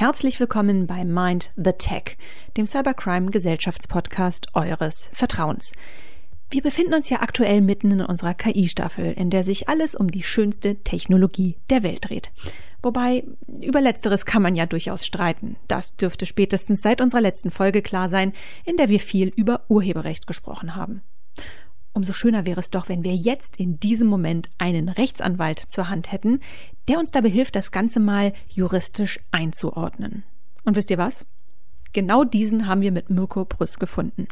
Herzlich willkommen bei Mind the Tech, dem Cybercrime Gesellschaftspodcast eures Vertrauens. Wir befinden uns ja aktuell mitten in unserer KI-Staffel, in der sich alles um die schönste Technologie der Welt dreht. Wobei, über letzteres kann man ja durchaus streiten. Das dürfte spätestens seit unserer letzten Folge klar sein, in der wir viel über Urheberrecht gesprochen haben. Umso schöner wäre es doch, wenn wir jetzt in diesem Moment einen Rechtsanwalt zur Hand hätten, der uns dabei hilft, das Ganze mal juristisch einzuordnen. Und wisst ihr was? Genau diesen haben wir mit Mirko Brüss gefunden.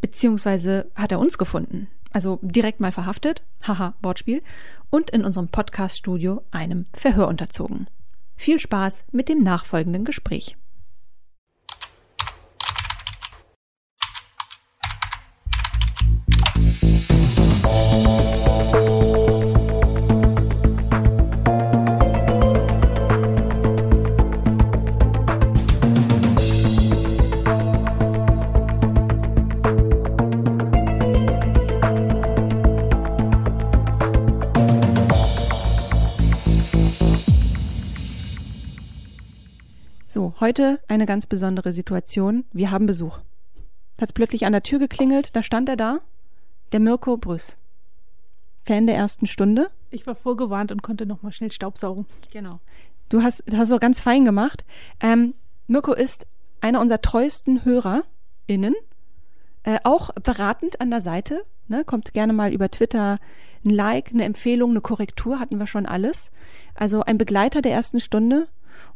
Beziehungsweise hat er uns gefunden. Also direkt mal verhaftet, haha, Wortspiel, und in unserem Podcast-Studio einem Verhör unterzogen. Viel Spaß mit dem nachfolgenden Gespräch. So, heute eine ganz besondere Situation. Wir haben Besuch. Hat es plötzlich an der Tür geklingelt, da stand er da, der Mirko Brüss. Fan der ersten Stunde. Ich war vorgewarnt und konnte noch mal schnell Staubsaugen. Genau. Du hast, hast so ganz fein gemacht. Ähm, Mirko ist einer unserer treuesten HörerInnen, äh, auch beratend an der Seite. Ne? Kommt gerne mal über Twitter ein Like, eine Empfehlung, eine Korrektur, hatten wir schon alles. Also ein Begleiter der ersten Stunde.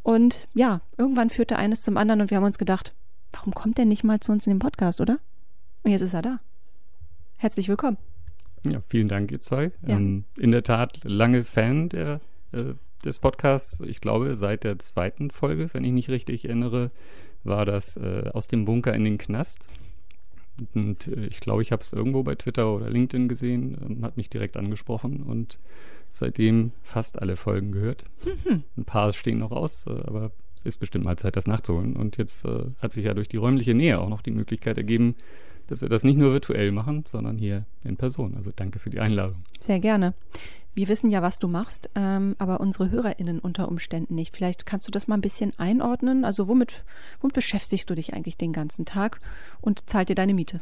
Und ja, irgendwann führte eines zum anderen und wir haben uns gedacht, warum kommt der nicht mal zu uns in den Podcast, oder? Und jetzt ist er da. Herzlich willkommen. Ja, vielen Dank, ihr zwei. Ja. Ähm, in der Tat lange Fan der, äh, des Podcasts. Ich glaube, seit der zweiten Folge, wenn ich mich richtig erinnere, war das äh, aus dem Bunker in den Knast. Und äh, ich glaube, ich habe es irgendwo bei Twitter oder LinkedIn gesehen, ähm, hat mich direkt angesprochen und seitdem fast alle Folgen gehört. Mhm. Ein paar stehen noch aus, äh, aber ist bestimmt mal Zeit, das nachzuholen. Und jetzt äh, hat sich ja durch die räumliche Nähe auch noch die Möglichkeit ergeben, dass wir das nicht nur virtuell machen, sondern hier in Person. Also danke für die Einladung. Sehr gerne. Wir wissen ja, was du machst, ähm, aber unsere HörerInnen unter Umständen nicht. Vielleicht kannst du das mal ein bisschen einordnen. Also womit, womit beschäftigst du dich eigentlich den ganzen Tag und zahlt dir deine Miete?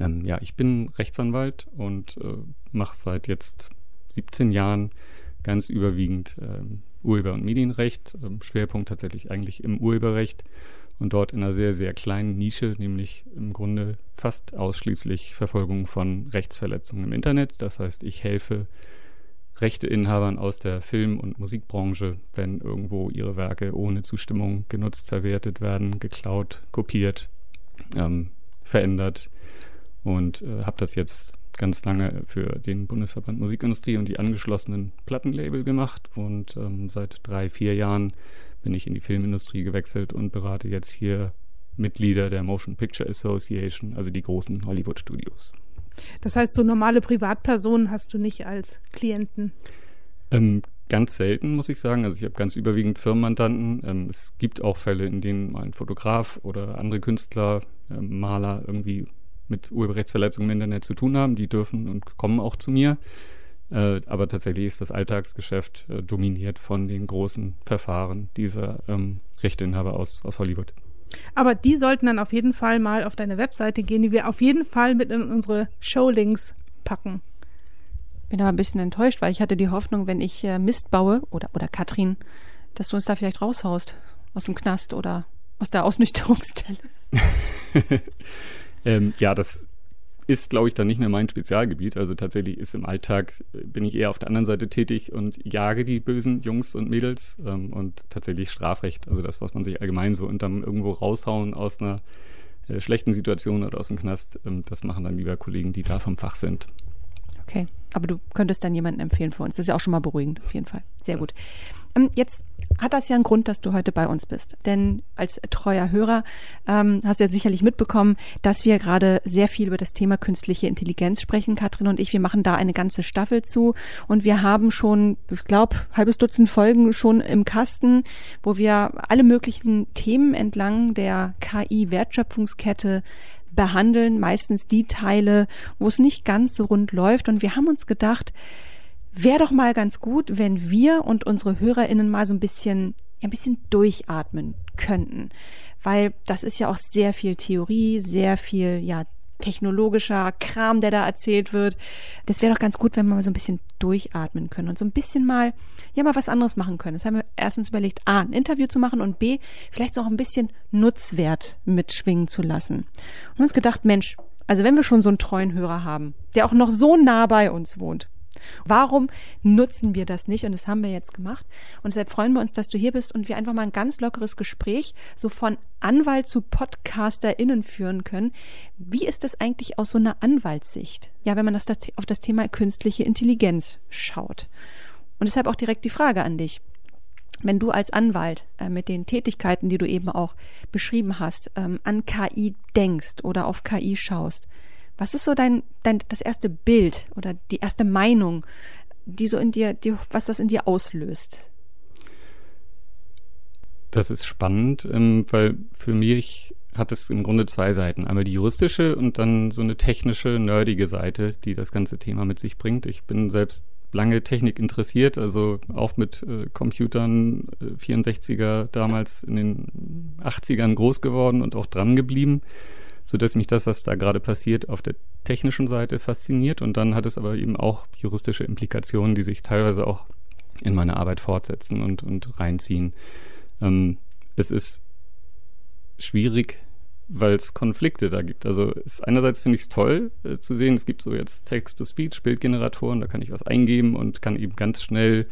Ähm, ja, ich bin Rechtsanwalt und äh, mache seit jetzt 17 Jahren ganz überwiegend ähm, Urheber- und Medienrecht. Ähm, Schwerpunkt tatsächlich eigentlich im Urheberrecht und dort in einer sehr, sehr kleinen Nische, nämlich im Grunde fast ausschließlich Verfolgung von Rechtsverletzungen im Internet. Das heißt, ich helfe Rechteinhabern aus der Film- und Musikbranche, wenn irgendwo ihre Werke ohne Zustimmung genutzt, verwertet werden, geklaut, kopiert, ähm, verändert und äh, habe das jetzt ganz lange für den Bundesverband Musikindustrie und die angeschlossenen Plattenlabel gemacht und ähm, seit drei, vier Jahren bin ich in die Filmindustrie gewechselt und berate jetzt hier Mitglieder der Motion Picture Association, also die großen Hollywood-Studios. Das heißt, so normale Privatpersonen hast du nicht als Klienten? Ähm, ganz selten, muss ich sagen. Also ich habe ganz überwiegend Firmenmandanten. Ähm, es gibt auch Fälle, in denen mal ein Fotograf oder andere Künstler, äh, Maler irgendwie mit Urheberrechtsverletzungen im Internet zu tun haben. Die dürfen und kommen auch zu mir. Äh, aber tatsächlich ist das Alltagsgeschäft äh, dominiert von den großen Verfahren dieser ähm, Rechteinhaber aus, aus Hollywood. Aber die sollten dann auf jeden Fall mal auf deine Webseite gehen, die wir auf jeden Fall mit in unsere Showlinks packen. Bin aber ein bisschen enttäuscht, weil ich hatte die Hoffnung, wenn ich äh, Mist baue, oder, oder Katrin, dass du uns da vielleicht raushaust aus dem Knast oder aus der Ausnüchterungszelle. ähm, ja, das ist, glaube ich, dann nicht mehr mein Spezialgebiet. Also tatsächlich ist im Alltag, äh, bin ich eher auf der anderen Seite tätig und jage die bösen Jungs und Mädels ähm, und tatsächlich Strafrecht, also das, was man sich allgemein so unterm irgendwo raushauen aus einer äh, schlechten Situation oder aus dem Knast, ähm, das machen dann lieber Kollegen, die da vom Fach sind. Okay, aber du könntest dann jemanden empfehlen für uns. Das ist ja auch schon mal beruhigend, auf jeden Fall. Sehr gut. Ähm, jetzt hat das ja einen Grund, dass du heute bei uns bist. Denn als treuer Hörer ähm, hast du ja sicherlich mitbekommen, dass wir gerade sehr viel über das Thema künstliche Intelligenz sprechen, Katrin und ich. Wir machen da eine ganze Staffel zu und wir haben schon, ich glaube, halbes Dutzend Folgen schon im Kasten, wo wir alle möglichen Themen entlang der KI-Wertschöpfungskette behandeln, meistens die Teile, wo es nicht ganz so rund läuft. Und wir haben uns gedacht, wäre doch mal ganz gut, wenn wir und unsere HörerInnen mal so ein bisschen ein bisschen durchatmen könnten. Weil das ist ja auch sehr viel Theorie, sehr viel, ja, technologischer Kram, der da erzählt wird. Das wäre doch ganz gut, wenn wir mal so ein bisschen durchatmen können und so ein bisschen mal, ja, mal was anderes machen können. Das haben wir erstens überlegt, A, ein Interview zu machen und B, vielleicht so auch ein bisschen Nutzwert mitschwingen zu lassen. Und uns gedacht, Mensch, also wenn wir schon so einen treuen Hörer haben, der auch noch so nah bei uns wohnt, Warum nutzen wir das nicht? Und das haben wir jetzt gemacht. Und deshalb freuen wir uns, dass du hier bist und wir einfach mal ein ganz lockeres Gespräch so von Anwalt zu PodcasterInnen führen können. Wie ist das eigentlich aus so einer Anwaltssicht? Ja, wenn man das auf das Thema künstliche Intelligenz schaut. Und deshalb auch direkt die Frage an dich. Wenn du als Anwalt äh, mit den Tätigkeiten, die du eben auch beschrieben hast, ähm, an KI denkst oder auf KI schaust, was ist so dein, dein das erste Bild oder die erste Meinung, die so in dir, die, was das in dir auslöst? Das ist spannend, ähm, weil für mich hat es im Grunde zwei Seiten. Einmal die juristische und dann so eine technische, nerdige Seite, die das ganze Thema mit sich bringt. Ich bin selbst lange Technik interessiert, also auch mit äh, Computern, äh, 64er damals in den 80ern groß geworden und auch dran geblieben so dass mich das, was da gerade passiert, auf der technischen Seite fasziniert. Und dann hat es aber eben auch juristische Implikationen, die sich teilweise auch in meine Arbeit fortsetzen und, und reinziehen. Ähm, es ist schwierig, weil es Konflikte da gibt. Also ist, einerseits finde ich es toll äh, zu sehen, es gibt so jetzt Text-to-Speech, Bildgeneratoren, da kann ich was eingeben und kann eben ganz schnell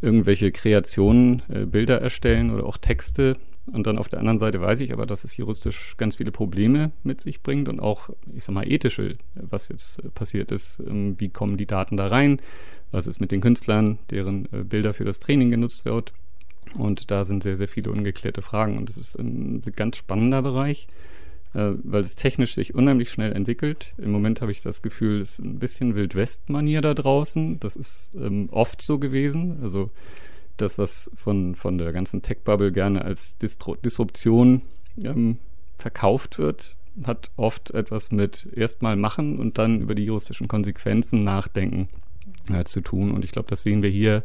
irgendwelche Kreationen, äh, Bilder erstellen oder auch Texte und dann auf der anderen Seite weiß ich aber, dass es juristisch ganz viele Probleme mit sich bringt und auch, ich sag mal, ethische, was jetzt äh, passiert ist. Ähm, wie kommen die Daten da rein? Was ist mit den Künstlern, deren äh, Bilder für das Training genutzt wird? Und da sind sehr, sehr viele ungeklärte Fragen. Und es ist ein ganz spannender Bereich, äh, weil es technisch sich unheimlich schnell entwickelt. Im Moment habe ich das Gefühl, es ist ein bisschen Wildwest-Manier da draußen. Das ist ähm, oft so gewesen. Also das, was von, von der ganzen Tech-Bubble gerne als Distro Disruption ähm, verkauft wird, hat oft etwas mit erstmal machen und dann über die juristischen Konsequenzen nachdenken äh, zu tun. Und ich glaube, das sehen wir hier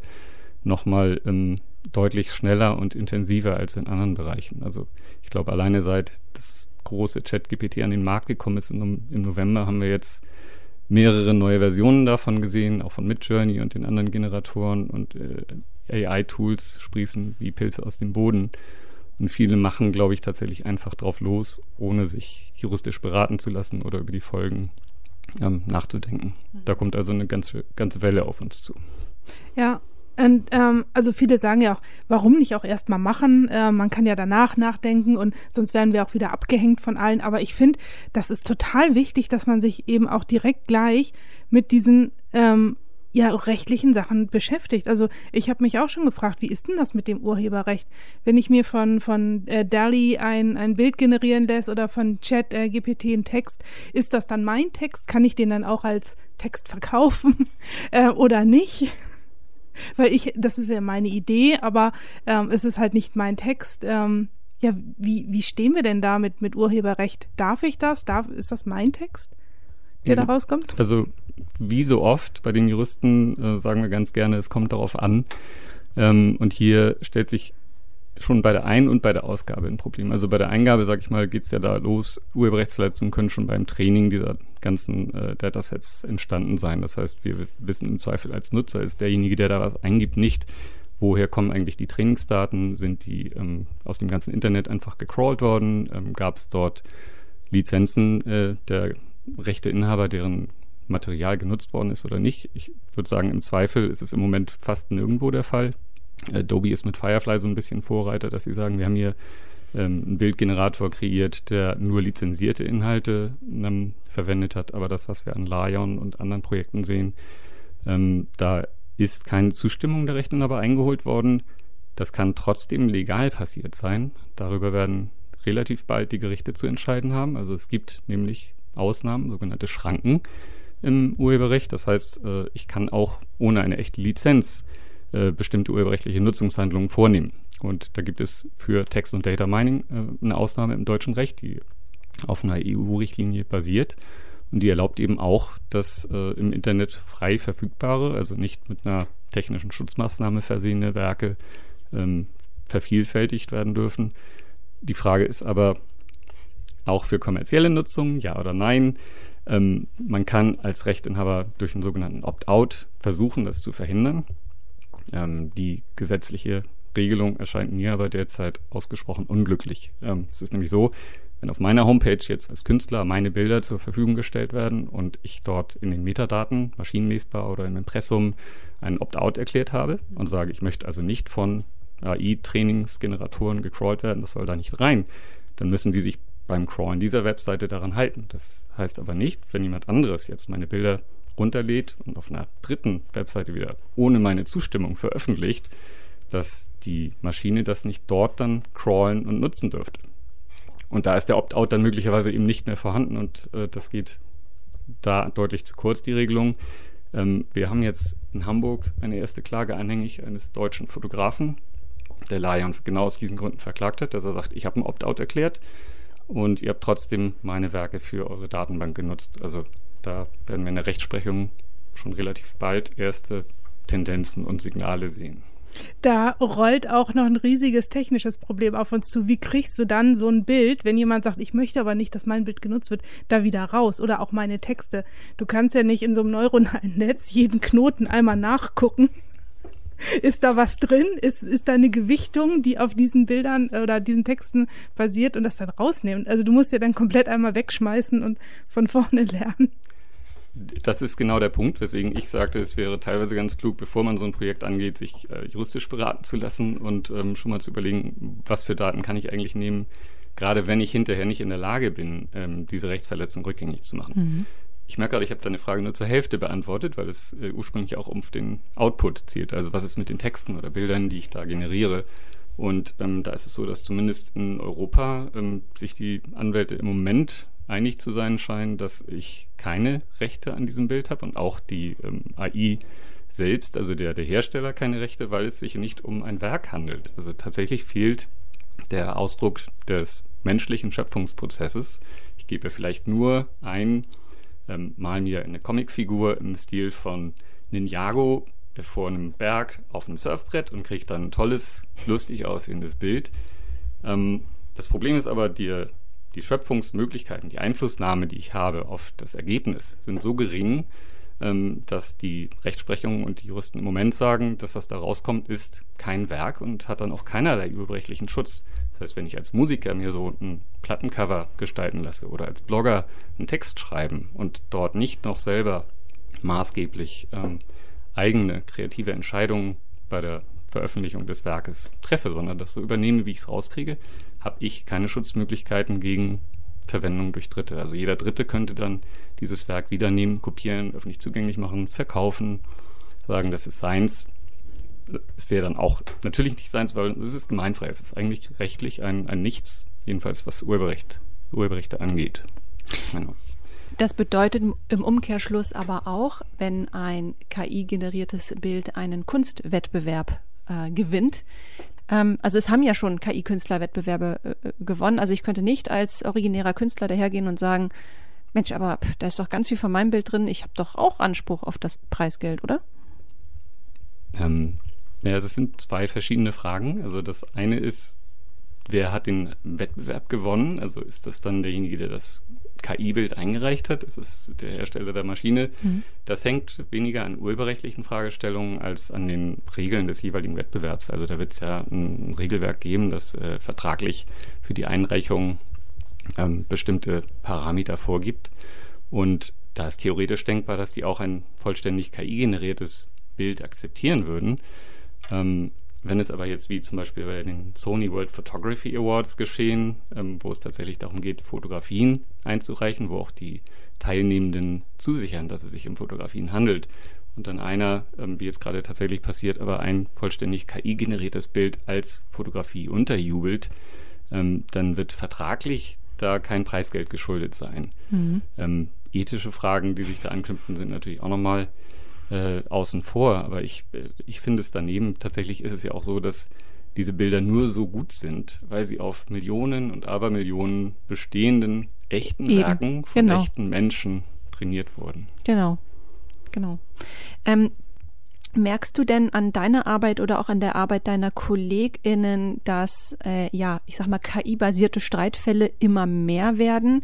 nochmal ähm, deutlich schneller und intensiver als in anderen Bereichen. Also ich glaube, alleine seit das große ChatGPT an den Markt gekommen ist im, im November, haben wir jetzt mehrere neue Versionen davon gesehen, auch von Midjourney und den anderen Generatoren und äh, AI-Tools sprießen wie Pilze aus dem Boden. Und viele machen, glaube ich, tatsächlich einfach drauf los, ohne sich juristisch beraten zu lassen oder über die Folgen ähm, nachzudenken. Mhm. Da kommt also eine ganze, ganze Welle auf uns zu. Ja, und ähm, also viele sagen ja auch, warum nicht auch erstmal machen? Äh, man kann ja danach nachdenken und sonst werden wir auch wieder abgehängt von allen. Aber ich finde, das ist total wichtig, dass man sich eben auch direkt gleich mit diesen ähm, ja rechtlichen Sachen beschäftigt. Also ich habe mich auch schon gefragt, wie ist denn das mit dem Urheberrecht? Wenn ich mir von, von äh, DALI ein, ein Bild generieren lässt oder von Chat äh, GPT einen Text, ist das dann mein Text? Kann ich den dann auch als Text verkaufen äh, oder nicht? Weil ich, das wäre meine Idee, aber ähm, es ist halt nicht mein Text. Ähm, ja, wie, wie stehen wir denn da mit, mit Urheberrecht? Darf ich das? Darf, ist das mein Text, der da rauskommt? Also, wie so oft bei den Juristen äh, sagen wir ganz gerne, es kommt darauf an. Ähm, und hier stellt sich schon bei der Ein- und bei der Ausgabe ein Problem. Also bei der Eingabe, sag ich mal, geht es ja da los. Urheberrechtsverletzungen können schon beim Training dieser ganzen äh, Datasets entstanden sein. Das heißt, wir wissen im Zweifel als Nutzer ist derjenige, der da was eingibt, nicht, woher kommen eigentlich die Trainingsdaten? Sind die ähm, aus dem ganzen Internet einfach gecrawlt worden? Ähm, Gab es dort Lizenzen äh, der Rechteinhaber, deren Material genutzt worden ist oder nicht? Ich würde sagen, im Zweifel ist es im Moment fast nirgendwo der Fall. Adobe ist mit Firefly so ein bisschen Vorreiter, dass sie sagen, wir haben hier ähm, einen Bildgenerator kreiert, der nur lizenzierte Inhalte ähm, verwendet hat. Aber das, was wir an Lion und anderen Projekten sehen, ähm, da ist keine Zustimmung der Rechteinhaber eingeholt worden. Das kann trotzdem legal passiert sein. Darüber werden relativ bald die Gerichte zu entscheiden haben. Also es gibt nämlich Ausnahmen, sogenannte Schranken im Urheberrecht. Das heißt, äh, ich kann auch ohne eine echte Lizenz äh, bestimmte urheberrechtliche Nutzungshandlungen vornehmen. Und da gibt es für Text- und Data Mining äh, eine Ausnahme im deutschen Recht, die auf einer EU-Richtlinie basiert. Und die erlaubt eben auch, dass im Internet frei verfügbare, also nicht mit einer technischen Schutzmaßnahme versehene Werke ähm, vervielfältigt werden dürfen. Die Frage ist aber auch für kommerzielle Nutzung, ja oder nein. Ähm, man kann als Rechteinhaber durch einen sogenannten Opt-out versuchen, das zu verhindern. Ähm, die gesetzliche Regelung erscheint mir aber derzeit ausgesprochen unglücklich. Ähm, es ist nämlich so, wenn auf meiner Homepage jetzt als Künstler meine Bilder zur Verfügung gestellt werden und ich dort in den Metadaten, maschinenlesbar oder im Impressum, einen Opt-out erklärt habe und sage, ich möchte also nicht von AI-Trainingsgeneratoren gecrawlt werden, das soll da nicht rein, dann müssen die sich beim Crawlen dieser Webseite daran halten. Das heißt aber nicht, wenn jemand anderes jetzt meine Bilder runterlädt und auf einer dritten Webseite wieder ohne meine Zustimmung veröffentlicht, dass die Maschine das nicht dort dann crawlen und nutzen dürfte. Und da ist der Opt-out dann möglicherweise eben nicht mehr vorhanden und äh, das geht da deutlich zu kurz, die Regelung. Ähm, wir haben jetzt in Hamburg eine erste Klage anhängig eines deutschen Fotografen, der Lion genau aus diesen Gründen verklagt hat, dass er sagt, ich habe ein Opt-out erklärt und ihr habt trotzdem meine Werke für eure Datenbank genutzt. Also da werden wir in der Rechtsprechung schon relativ bald erste Tendenzen und Signale sehen. Da rollt auch noch ein riesiges technisches Problem auf uns zu. Wie kriegst du dann so ein Bild, wenn jemand sagt, ich möchte aber nicht, dass mein Bild genutzt wird, da wieder raus oder auch meine Texte? Du kannst ja nicht in so einem neuronalen Netz jeden Knoten einmal nachgucken. Ist da was drin? Ist, ist da eine Gewichtung, die auf diesen Bildern oder diesen Texten basiert und das dann rausnehmen? Also du musst ja dann komplett einmal wegschmeißen und von vorne lernen das ist genau der Punkt, weswegen ich sagte, es wäre teilweise ganz klug, bevor man so ein Projekt angeht, sich äh, juristisch beraten zu lassen und ähm, schon mal zu überlegen, was für Daten kann ich eigentlich nehmen, gerade wenn ich hinterher nicht in der Lage bin, ähm, diese Rechtsverletzung rückgängig zu machen. Mhm. Ich merke gerade, ich habe deine Frage nur zur Hälfte beantwortet, weil es äh, ursprünglich auch um den Output zielt. Also was ist mit den Texten oder Bildern, die ich da generiere? Und ähm, da ist es so, dass zumindest in Europa ähm, sich die Anwälte im Moment einig zu sein scheinen, dass ich keine Rechte an diesem Bild habe und auch die ähm, AI selbst, also der, der Hersteller, keine Rechte, weil es sich nicht um ein Werk handelt. Also tatsächlich fehlt der Ausdruck des menschlichen Schöpfungsprozesses. Ich gebe vielleicht nur ein, ähm, mal mir eine Comicfigur im Stil von Ninjago vor einem Berg auf einem Surfbrett und kriege dann ein tolles, lustig aussehendes Bild. Ähm, das Problem ist aber, die, die Schöpfungsmöglichkeiten, die Einflussnahme, die ich habe auf das Ergebnis, sind so gering, ähm, dass die Rechtsprechung und die Juristen im Moment sagen, dass was da rauskommt, ist kein Werk und hat dann auch keinerlei überrechtlichen Schutz. Das heißt, wenn ich als Musiker mir so ein Plattencover gestalten lasse oder als Blogger einen Text schreiben und dort nicht noch selber maßgeblich ähm, eigene kreative Entscheidungen bei der Veröffentlichung des Werkes treffe, sondern das so übernehme, wie ich es rauskriege, habe ich keine Schutzmöglichkeiten gegen Verwendung durch Dritte. Also jeder Dritte könnte dann dieses Werk wiedernehmen, kopieren, öffentlich zugänglich machen, verkaufen, sagen, das ist seins. Es wäre dann auch natürlich nicht seins, weil es ist gemeinfrei. Es ist eigentlich rechtlich ein, ein Nichts, jedenfalls was Urheberrecht, Urheberrechte angeht. Genau. Das bedeutet im Umkehrschluss aber auch, wenn ein KI-generiertes Bild einen Kunstwettbewerb äh, gewinnt, ähm, also es haben ja schon KI-Künstlerwettbewerbe äh, gewonnen. Also ich könnte nicht als originärer Künstler dahergehen und sagen, Mensch, aber pff, da ist doch ganz viel von meinem Bild drin. Ich habe doch auch Anspruch auf das Preisgeld, oder? Ähm, ja, das sind zwei verschiedene Fragen. Also das eine ist, wer hat den Wettbewerb gewonnen? Also ist das dann derjenige, der das KI-Bild eingereicht hat? Ist es der Hersteller der Maschine? Mhm. Das hängt weniger an urheberrechtlichen Fragestellungen als an den Regeln des jeweiligen Wettbewerbs. Also da wird es ja ein Regelwerk geben, das äh, vertraglich für die Einreichung ähm, bestimmte Parameter vorgibt. Und da ist theoretisch denkbar, dass die auch ein vollständig KI-generiertes Bild akzeptieren würden. Ähm, wenn es aber jetzt wie zum Beispiel bei den Sony World Photography Awards geschehen, ähm, wo es tatsächlich darum geht, Fotografien einzureichen, wo auch die Teilnehmenden zusichern, dass es sich um Fotografien handelt, und dann einer, ähm, wie jetzt gerade tatsächlich passiert, aber ein vollständig KI-generiertes Bild als Fotografie unterjubelt, ähm, dann wird vertraglich da kein Preisgeld geschuldet sein. Mhm. Ähm, ethische Fragen, die sich da anknüpfen, sind natürlich auch nochmal äh, außen vor. Aber ich, äh, ich finde es daneben, tatsächlich ist es ja auch so, dass diese Bilder nur so gut sind, weil sie auf Millionen und Abermillionen bestehenden echten Eben. Werken von genau. echten Menschen trainiert wurden. Genau, genau. Ähm, Merkst du denn an deiner Arbeit oder auch an der Arbeit deiner KollegInnen, dass, äh, ja, ich sag mal, KI-basierte Streitfälle immer mehr werden?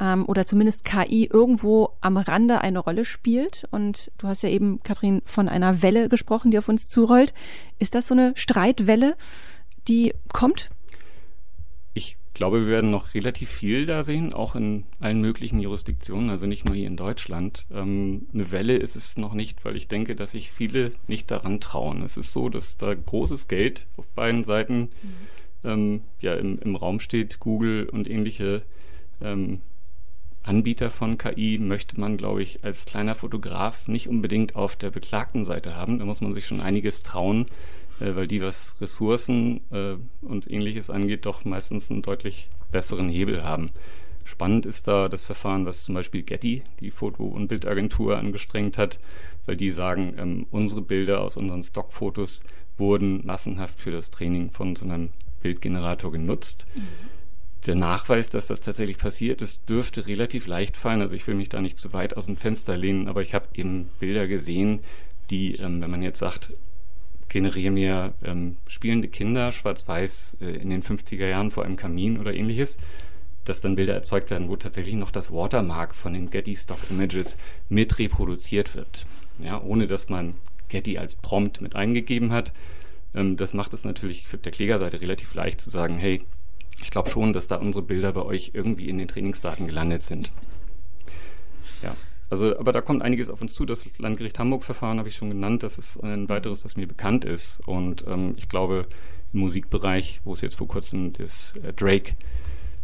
Ähm, oder zumindest KI irgendwo am Rande eine Rolle spielt? Und du hast ja eben, Kathrin, von einer Welle gesprochen, die auf uns zurollt. Ist das so eine Streitwelle, die kommt? glaube, wir werden noch relativ viel da sehen, auch in allen möglichen Jurisdiktionen, also nicht nur hier in Deutschland. Ähm, eine Welle ist es noch nicht, weil ich denke, dass sich viele nicht daran trauen. Es ist so, dass da großes Geld auf beiden Seiten mhm. ähm, ja, im, im, Raum steht. Google und ähnliche ähm, Anbieter von KI möchte man, glaube ich, als kleiner Fotograf nicht unbedingt auf der beklagten Seite haben. Da muss man sich schon einiges trauen äh, weil die, was Ressourcen äh, und ähnliches angeht, doch meistens einen deutlich besseren Hebel haben. Spannend ist da das Verfahren, was zum Beispiel Getty, die Foto- und Bildagentur, angestrengt hat, weil die sagen, ähm, unsere Bilder aus unseren Stockfotos wurden massenhaft für das Training von so einem Bildgenerator genutzt. Mhm. Der Nachweis, dass das tatsächlich passiert ist, dürfte relativ leicht fallen. Also ich will mich da nicht zu weit aus dem Fenster lehnen, aber ich habe eben Bilder gesehen, die, ähm, wenn man jetzt sagt, generiere mir ähm, spielende Kinder, schwarz-weiß, äh, in den 50er Jahren vor einem Kamin oder ähnliches, dass dann Bilder erzeugt werden, wo tatsächlich noch das Watermark von den Getty Stock Images mit reproduziert wird. Ja, ohne dass man Getty als Prompt mit eingegeben hat. Ähm, das macht es natürlich für der Klägerseite relativ leicht zu sagen, hey, ich glaube schon, dass da unsere Bilder bei euch irgendwie in den Trainingsdaten gelandet sind. Ja, also, aber da kommt einiges auf uns zu. Das Landgericht Hamburg-Verfahren habe ich schon genannt. Das ist ein weiteres, das mir bekannt ist. Und ähm, ich glaube, im Musikbereich, wo es jetzt vor kurzem das äh, Drake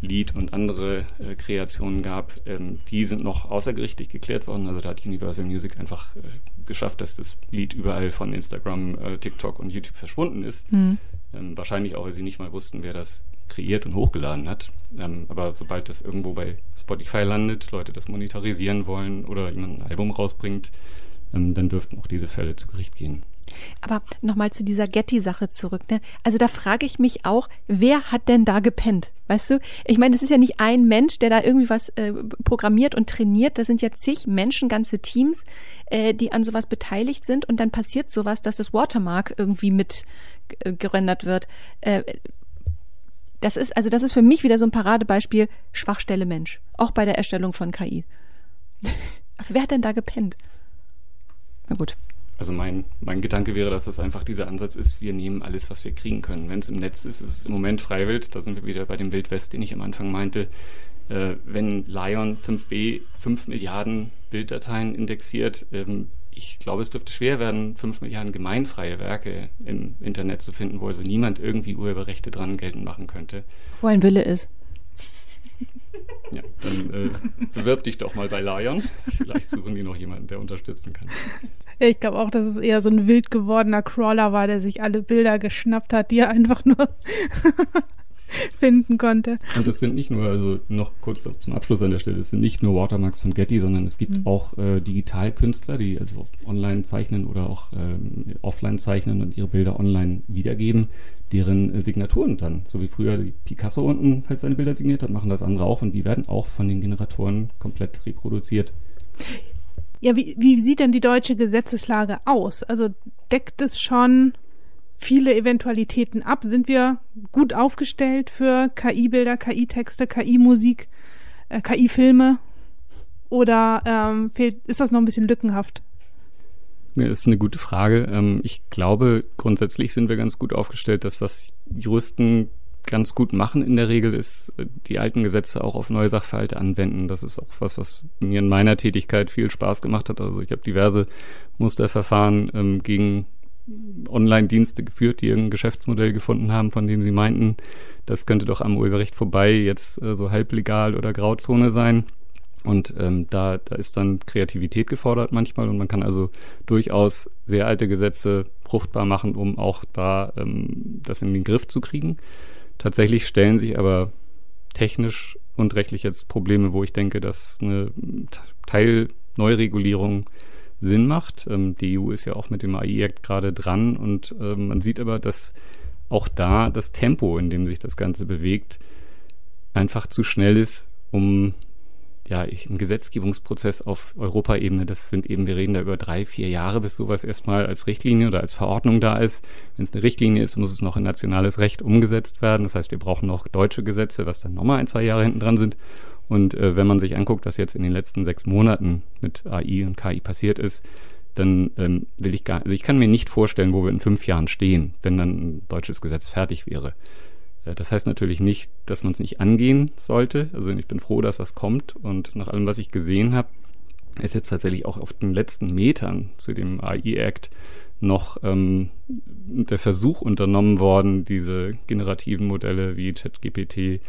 Lied und andere äh, Kreationen gab, ähm, die sind noch außergerichtlich geklärt worden. Also da hat Universal Music einfach äh, geschafft, dass das Lied überall von Instagram, äh, TikTok und YouTube verschwunden ist. Mhm. Ähm, wahrscheinlich auch, weil sie nicht mal wussten, wer das kreiert und hochgeladen hat. Ähm, aber sobald das irgendwo bei Spotify landet, Leute das monetarisieren wollen oder jemand ein Album rausbringt, ähm, dann dürften auch diese Fälle zu Gericht gehen. Aber nochmal zu dieser Getty-Sache zurück. Ne? Also da frage ich mich auch, wer hat denn da gepennt? Weißt du? Ich meine, es ist ja nicht ein Mensch, der da irgendwie was äh, programmiert und trainiert. Das sind ja zig Menschen, ganze Teams, äh, die an sowas beteiligt sind. Und dann passiert sowas, dass das Watermark irgendwie mit äh, gerendert wird. Das ist, also das ist für mich wieder so ein Paradebeispiel Schwachstelle Mensch. Auch bei der Erstellung von KI. Wer hat denn da gepennt? Na gut. Also mein, mein Gedanke wäre, dass das einfach dieser Ansatz ist, wir nehmen alles, was wir kriegen können. Wenn es im Netz ist, ist es im Moment freiwild. Da sind wir wieder bei dem Wildwest, den ich am Anfang meinte. Äh, wenn Lion 5b 5 Milliarden Bilddateien indexiert, ähm, ich glaube, es dürfte schwer werden, 5 Milliarden gemeinfreie Werke im Internet zu finden, wo also niemand irgendwie Urheberrechte dran geltend machen könnte. Wo ein Wille ist. Ja, dann äh, bewirb dich doch mal bei Lion. Vielleicht suchen die noch jemanden, der unterstützen kann. Ja, ich glaube auch, dass es eher so ein wild gewordener Crawler war, der sich alle Bilder geschnappt hat, die er einfach nur finden konnte. Und es sind nicht nur, also noch kurz zum Abschluss an der Stelle, es sind nicht nur Watermarks von Getty, sondern es gibt mhm. auch äh, Digitalkünstler, die also online zeichnen oder auch ähm, offline zeichnen und ihre Bilder online wiedergeben, deren äh, Signaturen dann, so wie früher die Picasso unten halt seine Bilder signiert hat, machen das andere auch und die werden auch von den Generatoren komplett reproduziert. Ja, wie, wie sieht denn die deutsche Gesetzeslage aus? Also deckt es schon viele Eventualitäten ab? Sind wir gut aufgestellt für KI-Bilder, KI-Texte, KI-Musik, äh, KI-Filme? Oder ähm, fehlt, ist das noch ein bisschen lückenhaft? Ja, ist eine gute Frage. Ähm, ich glaube, grundsätzlich sind wir ganz gut aufgestellt. Das, was Juristen ganz gut machen in der Regel, ist äh, die alten Gesetze auch auf neue Sachverhalte anwenden. Das ist auch was, was mir in meiner Tätigkeit viel Spaß gemacht hat. Also ich habe diverse Musterverfahren ähm, gegen Online-Dienste geführt, die irgendein Geschäftsmodell gefunden haben, von dem sie meinten, das könnte doch am Urheberrecht vorbei jetzt äh, so halblegal oder Grauzone sein. Und ähm, da, da ist dann Kreativität gefordert manchmal und man kann also durchaus sehr alte Gesetze fruchtbar machen, um auch da ähm, das in den Griff zu kriegen. Tatsächlich stellen sich aber technisch und rechtlich jetzt Probleme, wo ich denke, dass eine Teil Neuregulierung Sinn macht. Ähm, die EU ist ja auch mit dem AI-Act gerade dran und ähm, man sieht aber, dass auch da das Tempo, in dem sich das Ganze bewegt, einfach zu schnell ist, um ja, ein Gesetzgebungsprozess auf Europaebene, das sind eben, wir reden da über drei, vier Jahre, bis sowas erstmal als Richtlinie oder als Verordnung da ist. Wenn es eine Richtlinie ist, muss es noch in nationales Recht umgesetzt werden. Das heißt, wir brauchen noch deutsche Gesetze, was dann nochmal ein, zwei Jahre hinten dran sind. Und äh, wenn man sich anguckt, was jetzt in den letzten sechs Monaten mit AI und KI passiert ist, dann ähm, will ich gar, also ich kann mir nicht vorstellen, wo wir in fünf Jahren stehen, wenn dann ein deutsches Gesetz fertig wäre. Äh, das heißt natürlich nicht, dass man es nicht angehen sollte. Also ich bin froh, dass was kommt und nach allem, was ich gesehen habe, ist jetzt tatsächlich auch auf den letzten Metern zu dem AI-Act noch ähm, der Versuch unternommen worden, diese generativen Modelle wie ChatGPT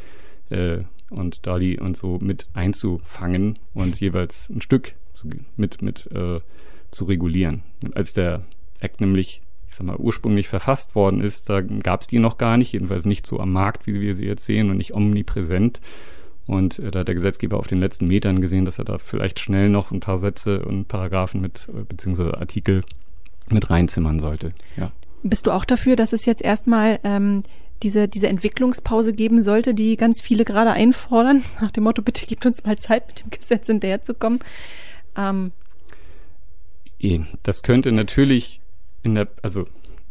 äh, und DALI und so mit einzufangen und jeweils ein Stück zu, mit, mit äh, zu regulieren. Als der Act nämlich, ich sag mal, ursprünglich verfasst worden ist, da gab es die noch gar nicht, jedenfalls nicht so am Markt, wie wir sie jetzt sehen und nicht omnipräsent. Und äh, da hat der Gesetzgeber auf den letzten Metern gesehen, dass er da vielleicht schnell noch ein paar Sätze und Paragraphen mit, äh, beziehungsweise Artikel mit reinzimmern sollte. Ja. Bist du auch dafür, dass es jetzt erstmal ähm, diese, diese Entwicklungspause geben sollte, die ganz viele gerade einfordern, nach dem Motto, bitte gebt uns mal Zeit, mit dem Gesetz hinterherzukommen. Ähm. Das könnte natürlich in der, also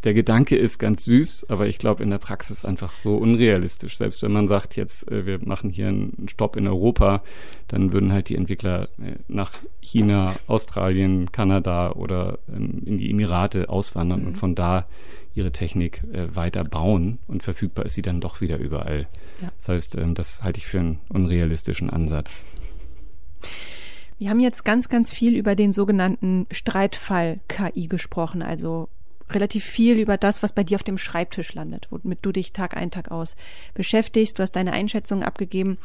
der Gedanke ist ganz süß, aber ich glaube in der Praxis einfach so unrealistisch. Selbst wenn man sagt, jetzt äh, wir machen hier einen Stopp in Europa, dann würden halt die Entwickler äh, nach China, Australien, Kanada oder ähm, in die Emirate auswandern mhm. und von da ihre Technik äh, weiter bauen und verfügbar ist sie dann doch wieder überall. Ja. Das heißt, ähm, das halte ich für einen unrealistischen Ansatz. Wir haben jetzt ganz, ganz viel über den sogenannten Streitfall KI gesprochen, also relativ viel über das, was bei dir auf dem Schreibtisch landet, womit du dich Tag ein, Tag aus beschäftigst. Du hast deine Einschätzungen abgegeben.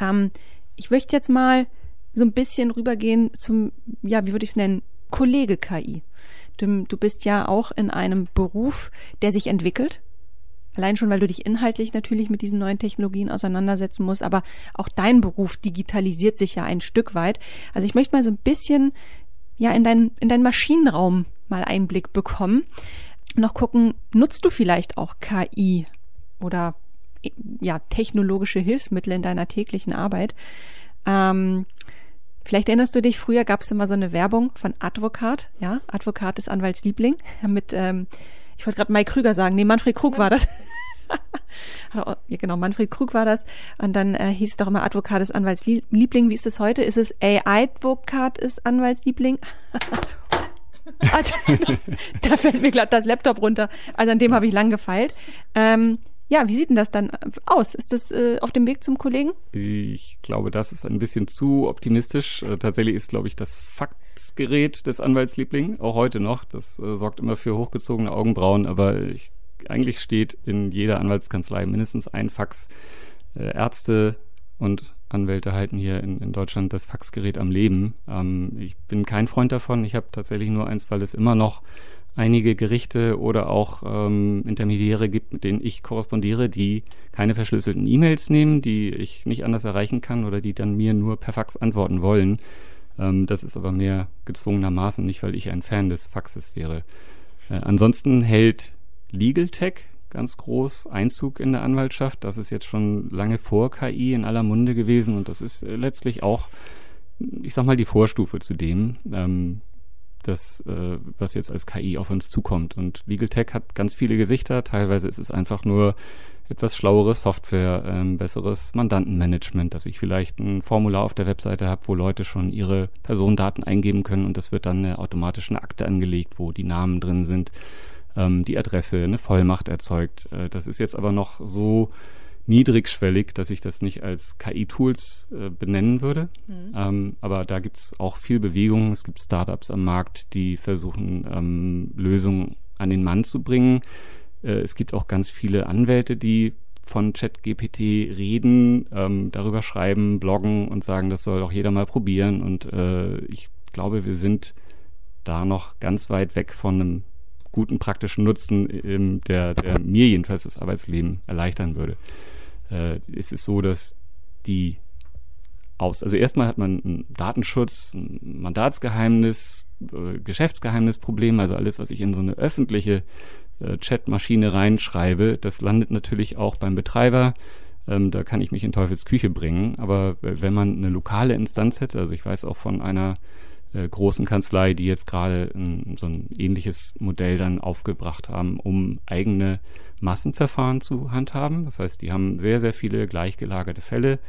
Ähm, ich möchte jetzt mal so ein bisschen rübergehen zum, ja, wie würde ich es nennen, Kollege KI. Du, bist ja auch in einem Beruf, der sich entwickelt. Allein schon, weil du dich inhaltlich natürlich mit diesen neuen Technologien auseinandersetzen musst, aber auch dein Beruf digitalisiert sich ja ein Stück weit. Also ich möchte mal so ein bisschen ja in deinen in deinen Maschinenraum mal Einblick bekommen. Noch gucken, nutzt du vielleicht auch KI oder ja, technologische Hilfsmittel in deiner täglichen Arbeit? Ähm, vielleicht erinnerst du dich, früher gab es immer so eine Werbung von Advokat, ja, Advokat ist Anwaltsliebling, mit, ähm, ich wollte gerade Mike Krüger sagen, nee, Manfred Krug ja. war das. ja, genau, Manfred Krug war das. Und dann äh, hieß es doch immer, Advokat ist Anwaltsliebling. Wie ist es heute? Ist es AI-Advokat ist Anwaltsliebling? da fällt mir glatt das Laptop runter. Also an dem habe ich lang gefeilt. Ähm, ja, wie sieht denn das dann aus? Ist das äh, auf dem Weg zum Kollegen? Ich glaube, das ist ein bisschen zu optimistisch. Äh, tatsächlich ist, glaube ich, das Faxgerät des Anwaltsliebling, auch heute noch. Das äh, sorgt immer für hochgezogene Augenbrauen, aber ich, eigentlich steht in jeder Anwaltskanzlei mindestens ein Fax. Äh, Ärzte und Anwälte halten hier in, in Deutschland das Faxgerät am Leben. Ähm, ich bin kein Freund davon. Ich habe tatsächlich nur eins, weil es immer noch einige Gerichte oder auch ähm, Intermediäre gibt, mit denen ich korrespondiere, die keine verschlüsselten E-Mails nehmen, die ich nicht anders erreichen kann oder die dann mir nur per Fax antworten wollen. Ähm, das ist aber mehr gezwungenermaßen nicht, weil ich ein Fan des Faxes wäre. Äh, ansonsten hält Legal Tech ganz groß Einzug in der Anwaltschaft. Das ist jetzt schon lange vor KI in aller Munde gewesen und das ist äh, letztlich auch, ich sag mal, die Vorstufe zu dem, ähm, das, äh, was jetzt als KI auf uns zukommt. Und Legal Tech hat ganz viele Gesichter. Teilweise ist es einfach nur etwas schlauere Software, ähm, besseres Mandantenmanagement, dass ich vielleicht ein Formular auf der Webseite habe, wo Leute schon ihre Personendaten eingeben können und das wird dann eine automatische Akte angelegt, wo die Namen drin sind ähm, die Adresse, eine Vollmacht erzeugt. Äh, das ist jetzt aber noch so niedrigschwellig, dass ich das nicht als KI-Tools äh, benennen würde. Mhm. Ähm, aber da gibt es auch viel Bewegung. Es gibt Startups am Markt, die versuchen, ähm, Lösungen an den Mann zu bringen. Äh, es gibt auch ganz viele Anwälte, die von ChatGPT reden, ähm, darüber schreiben, bloggen und sagen, das soll auch jeder mal probieren. Und äh, ich glaube, wir sind da noch ganz weit weg von einem guten praktischen Nutzen, ähm, der, der mir jedenfalls das Arbeitsleben erleichtern würde. Äh, es ist so, dass die aus, also erstmal hat man einen Datenschutz, ein Mandatsgeheimnis, äh, Geschäftsgeheimnisproblem, also alles, was ich in so eine öffentliche äh, Chatmaschine reinschreibe, das landet natürlich auch beim Betreiber Ähm, da kann ich mich in Teufels Küche bringen. Aber äh, wenn man eine lokale Instanz hätte, also ich weiß auch von einer äh, großen Kanzlei, die jetzt gerade ein, so ein ähnliches Modell dann aufgebracht haben, um eigene Massenverfahren zu handhaben. Das heißt, die haben sehr, sehr viele gleichgelagerte Fälle,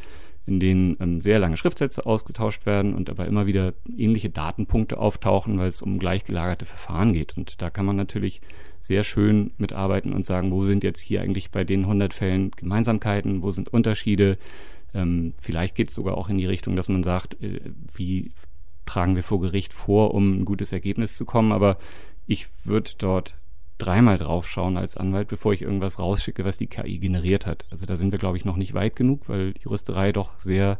in denen ähm, sehr lange Schriftsätze ausgetauscht werden und aber immer wieder ähnliche Datenpunkte auftauchen, weil es um gleichgelagerte Verfahren geht. Und da kann man natürlich sehr schön mitarbeiten und sagen, wo sind jetzt hier eigentlich bei den 100 Fällen Gemeinsamkeiten, wo sind Unterschiede. Ähm, vielleicht geht es sogar auch in die Richtung, dass man sagt, äh, wie tragen wir vor Gericht vor, um ein gutes Ergebnis zu kommen. Aber ich würde dort dreimal draufschauen als Anwalt, bevor ich irgendwas rausschicke, was die KI generiert hat. Also da sind wir, glaube ich, noch nicht weit genug, weil Juristerei doch sehr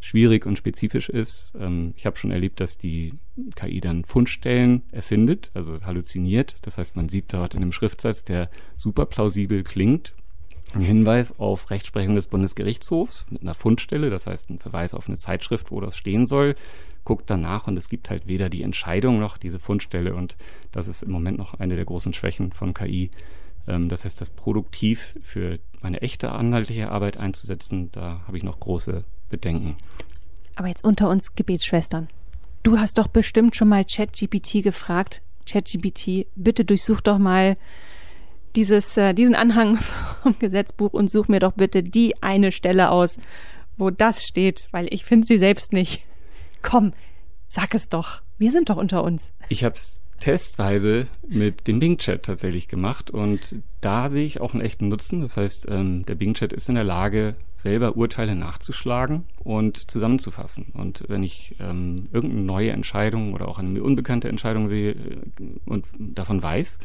schwierig und spezifisch ist. Ähm, ich habe schon erlebt, dass die KI dann Fundstellen erfindet, also halluziniert. Das heißt, man sieht dort in einem Schriftsatz, der super plausibel klingt, einen Hinweis auf Rechtsprechung des Bundesgerichtshofs mit einer Fundstelle, das heißt ein Verweis auf eine Zeitschrift, wo das stehen soll guckt danach und es gibt halt weder die Entscheidung noch diese Fundstelle und das ist im Moment noch eine der großen Schwächen von KI. Ähm, das heißt, das produktiv für meine echte anwaltliche Arbeit einzusetzen, da habe ich noch große Bedenken. Aber jetzt unter uns Gebetsschwestern. Du hast doch bestimmt schon mal ChatGPT gefragt. ChatGPT, bitte durchsuch doch mal dieses, äh, diesen Anhang vom Gesetzbuch und such mir doch bitte die eine Stelle aus, wo das steht, weil ich finde sie selbst nicht. Komm, sag es doch. Wir sind doch unter uns. Ich habe es testweise mit dem Bing-Chat tatsächlich gemacht und da sehe ich auch einen echten Nutzen. Das heißt, ähm, der Bing-Chat ist in der Lage, selber Urteile nachzuschlagen und zusammenzufassen. Und wenn ich ähm, irgendeine neue Entscheidung oder auch eine mir unbekannte Entscheidung sehe äh, und davon weiß,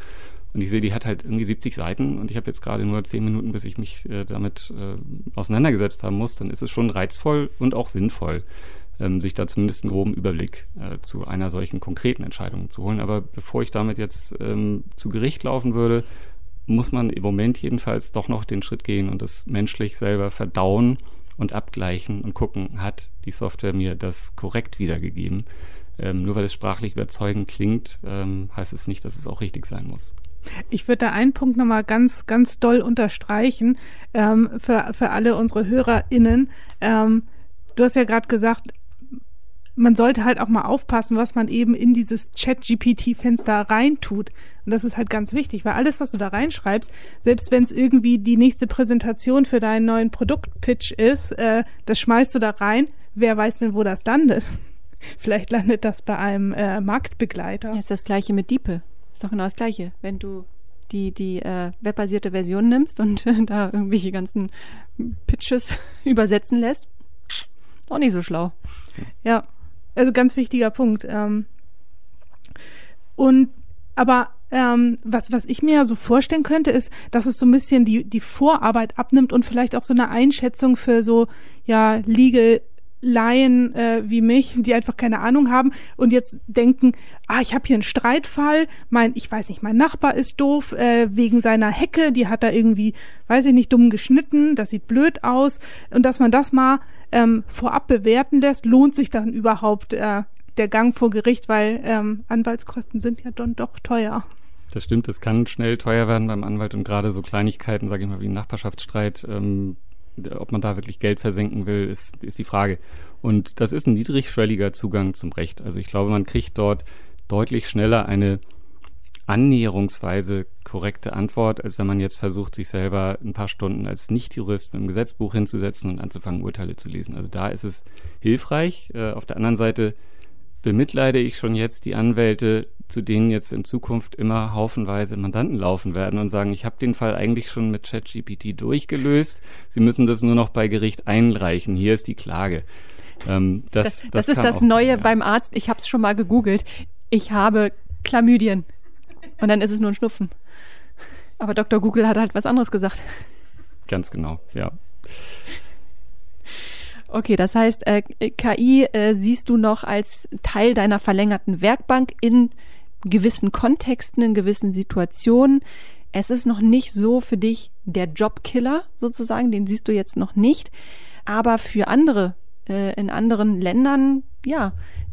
und ich sehe, die hat halt irgendwie 70 Seiten und ich habe jetzt gerade nur 10 Minuten, bis ich mich äh, damit äh, auseinandergesetzt haben muss, dann ist es schon reizvoll und auch sinnvoll, ähm, sich da zumindest einen groben Überblick äh, zu einer solchen konkreten Entscheidung zu holen. Aber bevor ich damit jetzt ähm, zu Gericht laufen würde, muss man im Moment jedenfalls doch noch den Schritt gehen und das menschlich selber verdauen und abgleichen und gucken, hat die Software mir das korrekt wiedergegeben. Ähm, nur weil es sprachlich überzeugend klingt, ähm, heißt es nicht, dass es auch richtig sein muss. Ich würde da einen Punkt nochmal ganz, ganz doll unterstreichen ähm, für, für alle unsere HörerInnen. Ähm, du hast ja gerade gesagt, man sollte halt auch mal aufpassen, was man eben in dieses Chat-GPT-Fenster reintut. Und das ist halt ganz wichtig, weil alles, was du da reinschreibst, selbst wenn es irgendwie die nächste Präsentation für deinen neuen Produktpitch ist, äh, das schmeißt du da rein. Wer weiß denn, wo das landet? Vielleicht landet das bei einem äh, Marktbegleiter. Ja, ist das gleiche mit DeepL. Ist doch genau das gleiche. Wenn du die, die äh, webbasierte Version nimmst und äh, da irgendwelche ganzen Pitches übersetzen lässt, auch nicht so schlau. Ja, also ganz wichtiger Punkt. Ähm, und aber ähm, was, was ich mir ja so vorstellen könnte, ist, dass es so ein bisschen die, die Vorarbeit abnimmt und vielleicht auch so eine Einschätzung für so, ja, Legal Laien äh, wie mich, die einfach keine Ahnung haben und jetzt denken, ah, ich habe hier einen Streitfall, mein, ich weiß nicht, mein Nachbar ist doof äh, wegen seiner Hecke, die hat da irgendwie, weiß ich nicht, dumm geschnitten, das sieht blöd aus und dass man das mal ähm, vorab bewerten lässt, lohnt sich dann überhaupt äh, der Gang vor Gericht, weil ähm, Anwaltskosten sind ja dann doch teuer. Das stimmt, es kann schnell teuer werden beim Anwalt und gerade so Kleinigkeiten, sage ich mal, wie ein Nachbarschaftsstreit, ähm, ob man da wirklich Geld versenken will, ist, ist die Frage. Und das ist ein niedrigschwelliger Zugang zum Recht. Also ich glaube, man kriegt dort deutlich schneller eine annäherungsweise korrekte Antwort, als wenn man jetzt versucht, sich selber ein paar Stunden als Nichtjurist mit dem Gesetzbuch hinzusetzen und anzufangen, Urteile zu lesen. Also da ist es hilfreich. Äh, auf der anderen Seite bemitleide ich schon jetzt die Anwälte, zu denen jetzt in Zukunft immer haufenweise Mandanten laufen werden und sagen, ich habe den Fall eigentlich schon mit ChatGPT durchgelöst. Sie müssen das nur noch bei Gericht einreichen. Hier ist die Klage. Ähm, das, das, das, ist das Neue ja. beim Arzt. Ich habe es schon mal gegoogelt. Ich habe Chlamydien. Und dann ist es nur ein Schnupfen. Aber Dr. Google hat halt was anderes gesagt. Ganz genau, ja. Okay, das heißt, äh, KI äh, siehst du noch als Teil deiner verlängerten Werkbank in gewissen Kontexten, in gewissen Situationen. Es ist noch nicht so für dich der Jobkiller sozusagen, den siehst du jetzt noch nicht. Aber für andere äh, in anderen Ländern, ja,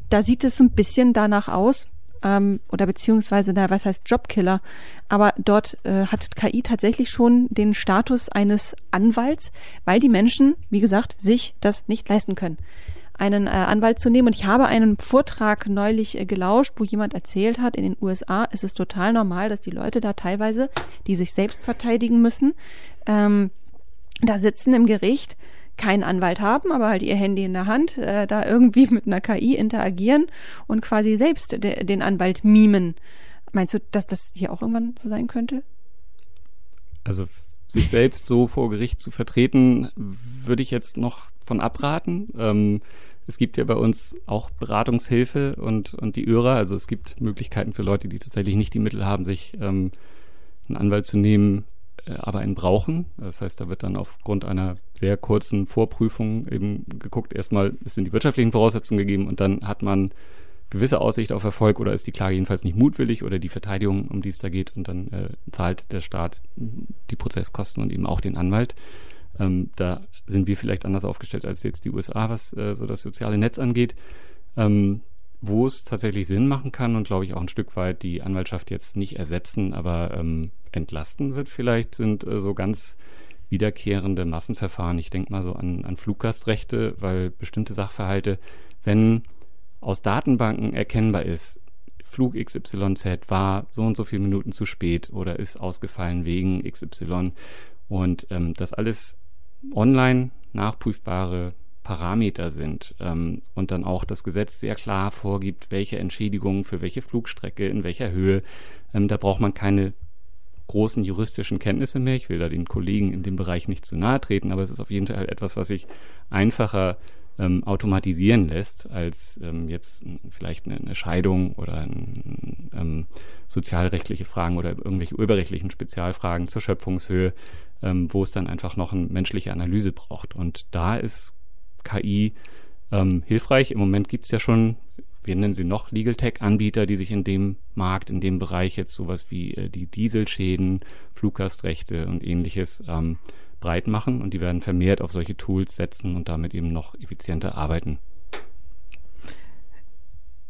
da sieht es ein bisschen danach aus, ähm, oder beziehungsweise, na, was heißt Jobkiller, aber dort äh, hat KI tatsächlich schon den Status eines Anwalts, weil die Menschen, wie gesagt, sich das nicht leisten können einen äh, Anwalt zu nehmen. Und ich habe einen Vortrag neulich äh, gelauscht, wo jemand erzählt hat, in den USA ist es total normal, dass die Leute da teilweise, die sich selbst verteidigen müssen, ähm, da sitzen im Gericht keinen Anwalt haben, aber halt ihr Handy in der Hand, äh, da irgendwie mit einer KI interagieren und quasi selbst de den Anwalt mimen. Meinst du, dass das hier auch irgendwann so sein könnte? Also sich selbst so vor Gericht zu vertreten, würde ich jetzt noch von abraten. Ähm, es gibt ja bei uns auch Beratungshilfe und, und die ÖRA, also es gibt Möglichkeiten für Leute, die tatsächlich nicht die Mittel haben, sich ähm, einen Anwalt zu nehmen, aber einen brauchen. Das heißt, da wird dann aufgrund einer sehr kurzen Vorprüfung eben geguckt, erstmal sind die wirtschaftlichen Voraussetzungen gegeben und dann hat man gewisse Aussicht auf Erfolg oder ist die Klage jedenfalls nicht mutwillig oder die Verteidigung, um die es da geht und dann äh, zahlt der Staat die Prozesskosten und eben auch den Anwalt. Ähm, da sind wir vielleicht anders aufgestellt als jetzt die USA, was äh, so das soziale Netz angeht. Ähm, wo es tatsächlich Sinn machen kann und glaube ich auch ein Stück weit die Anwaltschaft jetzt nicht ersetzen, aber ähm, entlasten wird vielleicht, sind äh, so ganz wiederkehrende Massenverfahren. Ich denke mal so an, an Fluggastrechte, weil bestimmte Sachverhalte, wenn aus Datenbanken erkennbar ist, Flug XYZ war so und so viele Minuten zu spät oder ist ausgefallen wegen XY und ähm, das alles online nachprüfbare Parameter sind ähm, und dann auch das Gesetz sehr klar vorgibt, welche Entschädigungen für welche Flugstrecke, in welcher Höhe. Ähm, da braucht man keine großen juristischen Kenntnisse mehr. Ich will da den Kollegen in dem Bereich nicht zu nahe treten, aber es ist auf jeden Fall etwas, was sich einfacher ähm, automatisieren lässt, als ähm, jetzt vielleicht eine, Scheidung oder ein, ähm, sozialrechtliche Fragen oder irgendwelche urheberrechtlichen Spezialfragen zur Schöpfungshöhe, ähm, wo es dann einfach noch eine menschliche Analyse braucht. Und da ist KI ähm, hilfreich. Im Moment gibt es ja schon, wir nennen sie noch Legal Tech-Anbieter, die sich in dem Markt, in dem Bereich jetzt sowas wie äh, die Dieselschäden, Fluggastrechte und ähnliches ähm, breit machen und die werden vermehrt auf solche Tools setzen und damit eben noch effizienter arbeiten.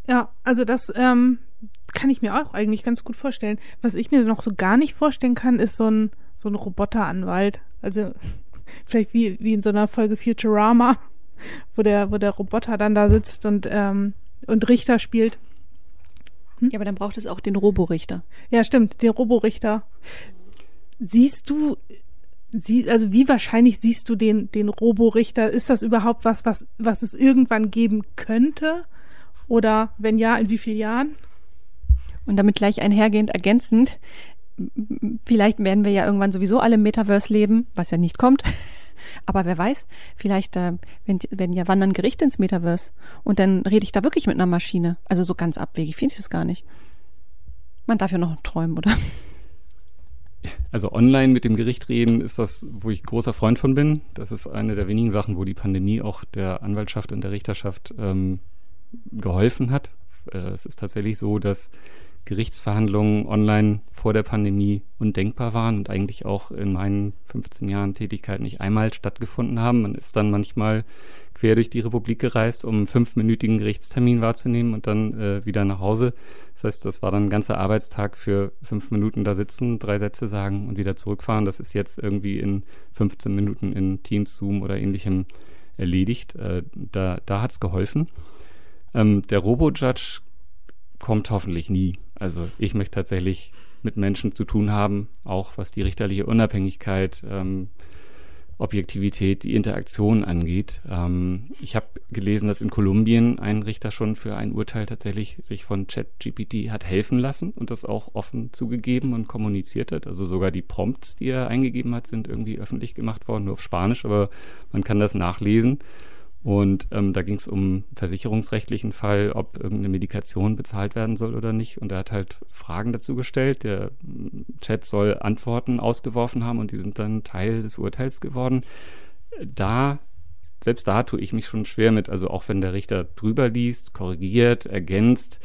Ja, also das ähm, kann ich mir auch eigentlich ganz gut vorstellen. Was ich mir noch so gar nicht vorstellen kann, ist so ein, so ein Roboteranwalt. Also vielleicht wie, wie in so einer Folge Futurama, wo der, wo der Roboter dann da sitzt und, ähm, und Richter spielt. Hm? Ja, aber dann braucht es auch den Roborichter. Ja, stimmt, den Roborichter. Siehst du Sie, also wie wahrscheinlich siehst du den, den Roborichter? Ist das überhaupt was, was, was es irgendwann geben könnte? Oder wenn ja, in wie vielen Jahren? Und damit gleich einhergehend ergänzend, vielleicht werden wir ja irgendwann sowieso alle im Metaverse leben, was ja nicht kommt. Aber wer weiß, vielleicht äh, werden ja wandern Gerichte ins Metaverse und dann rede ich da wirklich mit einer Maschine. Also so ganz abwegig finde ich das gar nicht. Man darf ja noch träumen, oder? also online mit dem Gericht reden ist das, wo ich großer Freund von bin. Das ist eine der wenigen Sachen, wo die Pandemie auch der Anwaltschaft und der Richterschaft ähm, geholfen hat. Äh, es ist tatsächlich so, dass Gerichtsverhandlungen online vor der Pandemie undenkbar waren und eigentlich auch in meinen 15 Jahren Tätigkeit nicht einmal stattgefunden haben. Man ist dann manchmal quer durch die Republik gereist, um einen fünfminütigen Gerichtstermin wahrzunehmen und dann äh, wieder nach Hause. Das heißt, das war dann ein ganzer Arbeitstag für fünf Minuten da sitzen, drei Sätze sagen und wieder zurückfahren. Das ist jetzt irgendwie in 15 Minuten in Teams, Zoom oder ähnlichem erledigt. Äh, da da hat es geholfen. Ähm, der Robo-Judge kommt hoffentlich nie. Also ich möchte tatsächlich mit Menschen zu tun haben, auch was die richterliche Unabhängigkeit, ähm, Objektivität, die Interaktion angeht. Ähm, ich habe gelesen, dass in Kolumbien ein Richter schon für ein Urteil tatsächlich sich von ChatGPT hat helfen lassen und das auch offen zugegeben und kommuniziert hat. Also sogar die Prompts, die er eingegeben hat, sind irgendwie öffentlich gemacht worden, nur auf Spanisch, aber man kann das nachlesen. Und ähm, da ging es um versicherungsrechtlichen Fall, ob irgendeine Medikation bezahlt werden soll oder nicht. Und er hat halt Fragen dazu gestellt. Der mm, Chat soll Antworten ausgeworfen haben und die sind dann Teil des Urteils geworden. Da, selbst da tue ich mich schon schwer mit. Also auch wenn der Richter drüber liest, korrigiert, ergänzt,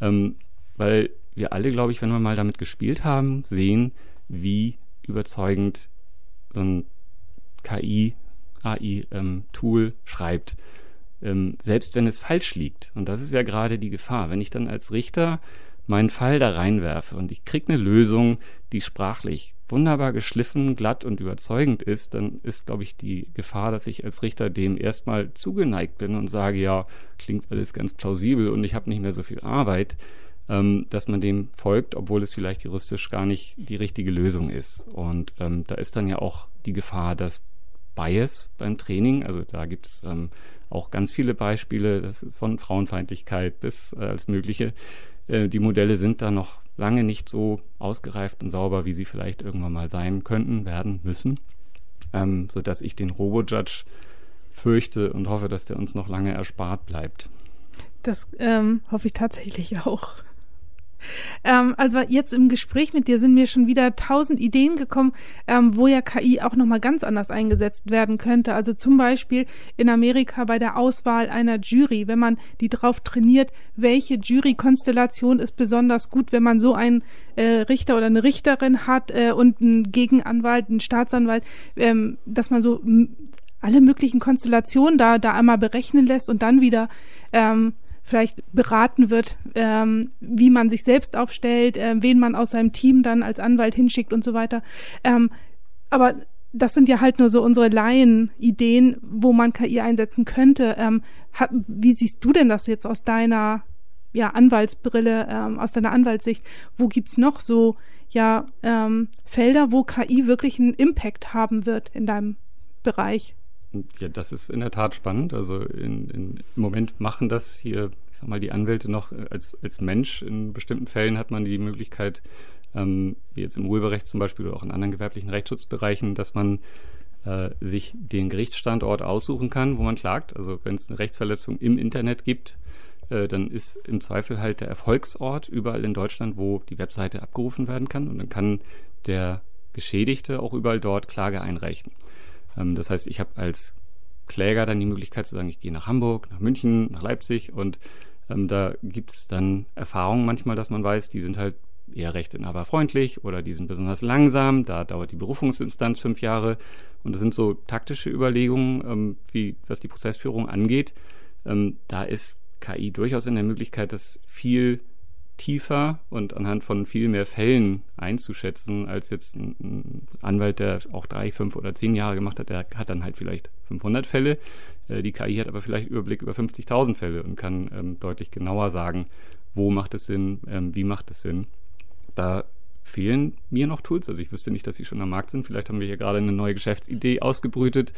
ähm, weil wir alle, glaube ich, wenn wir mal damit gespielt haben, sehen, wie überzeugend so ein KI AI-Tool ähm, schreibt. ähm, selbst wenn es falsch liegt. Und das ist ja gerade die Gefahr. Wenn ich dann als Richter meinen Fall da reinwerfe und ich kriege eine Lösung, die sprachlich wunderbar geschliffen, glatt und überzeugend ist, dann ist, glaube ich, die Gefahr, dass ich als Richter dem erstmal zugeneigt bin und sage, ja, klingt alles ganz plausibel und ich habe nicht mehr so viel Arbeit, ähm, dass man dem folgt, obwohl es vielleicht juristisch gar nicht die richtige Lösung ist. Und ähm, da ist dann ja auch die Gefahr, dass Bias beim Training, also da gibt es ähm, auch ganz viele Beispiele von Frauenfeindlichkeit bis äh, als mögliche, äh, die Modelle sind da noch lange nicht so ausgereift und sauber, wie sie vielleicht irgendwann mal sein könnten, werden müssen, ähm, sodass ich den Robo-Judge fürchte und hoffe, dass der uns noch lange erspart bleibt. Das ähm, hoffe ich tatsächlich auch. Ähm, also jetzt im Gespräch mit dir sind mir schon wieder tausend Ideen gekommen, ähm, wo ja KI auch nochmal ganz anders eingesetzt werden könnte. Also zum Beispiel in Amerika bei der Auswahl einer Jury, wenn man die drauf trainiert, welche Jurykonstellation ist besonders gut, wenn man so einen äh, Richter oder eine Richterin hat äh, und einen Gegenanwalt, einen Staatsanwalt, ähm, dass man so alle möglichen Konstellationen da, da einmal berechnen lässt und dann wieder ähm, vielleicht beraten wird, ähm, wie man sich selbst aufstellt, äh, wen man aus seinem Team dann als Anwalt hinschickt und so weiter. Ähm, aber das sind ja halt nur so unsere Laien-Ideen, wo man KI einsetzen könnte. Ähm, wie siehst du denn das jetzt aus deiner ja, Anwaltsbrille, ähm, aus deiner Anwaltssicht? Wo gibt's noch so ja, ähm, Felder, wo KI wirklich einen Impact haben wird in deinem Bereich? Ja, das ist in der Tat spannend. Also in, in, im Moment machen das hier, ich sag mal, die Anwälte noch äh, als, als Mensch. In bestimmten Fällen hat man die Möglichkeit, ähm, wie jetzt im Urheberrecht zum Beispiel oder auch in anderen gewerblichen Rechtsschutzbereichen, dass man äh, sich den Gerichtsstandort aussuchen kann, wo man klagt. Also wenn es eine Rechtsverletzung im Internet gibt, äh, dann ist im Zweifel halt der Erfolgsort überall in Deutschland, wo die Webseite abgerufen werden kann. Und dann kann der Geschädigte auch überall dort Klage einreichen. Ähm, das heißt, ich habe als Kläger dann die Möglichkeit zu sagen, ich gehe nach Hamburg, nach München, nach Leipzig und ähm, da gibt es dann Erfahrungen manchmal, dass man weiß, die sind halt eher rechteinhaberfreundlich oder die sind besonders langsam, da dauert die Berufungsinstanz fünf Jahre und das sind so taktische Überlegungen, ähm, wie was die Prozessführung angeht. Ähm, da ist KI durchaus in der Möglichkeit, das viel tiefer und anhand von viel mehr Fällen einzuschätzen, als jetzt ein, ein, Anwalt, der auch drei, fünf oder zehn Jahre gemacht hat, der hat dann halt vielleicht 500 Fälle. Äh, die KI hat aber vielleicht Überblick über 50.000 Fälle und kann ähm, deutlich genauer sagen, wo macht es Sinn, ähm, wie macht es Sinn. Da fehlen mir noch Tools. Also ich wüsste nicht, dass sie schon am Markt sind. Vielleicht haben wir hier gerade eine neue Geschäftsidee ausgebrütet.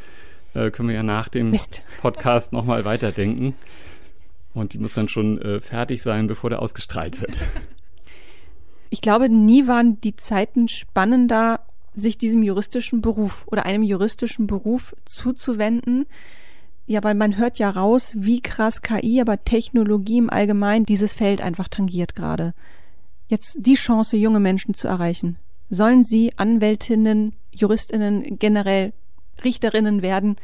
Äh, können wir ja nach dem Mist. Podcast nochmal weiterdenken. Und die muss dann schon äh, fertig sein, bevor der ausgestrahlt wird. Ich glaube, nie waren die Zeiten spannender, sich diesem juristischen Beruf oder einem juristischen Beruf zuzuwenden. Ja, weil man hört ja raus, wie krass KI, aber Technologie im Allgemeinen dieses Feld einfach tangiert gerade. Jetzt die Chance, junge Menschen zu erreichen. Sollen sie Anwältinnen, Juristinnen, generell Richterinnen werden?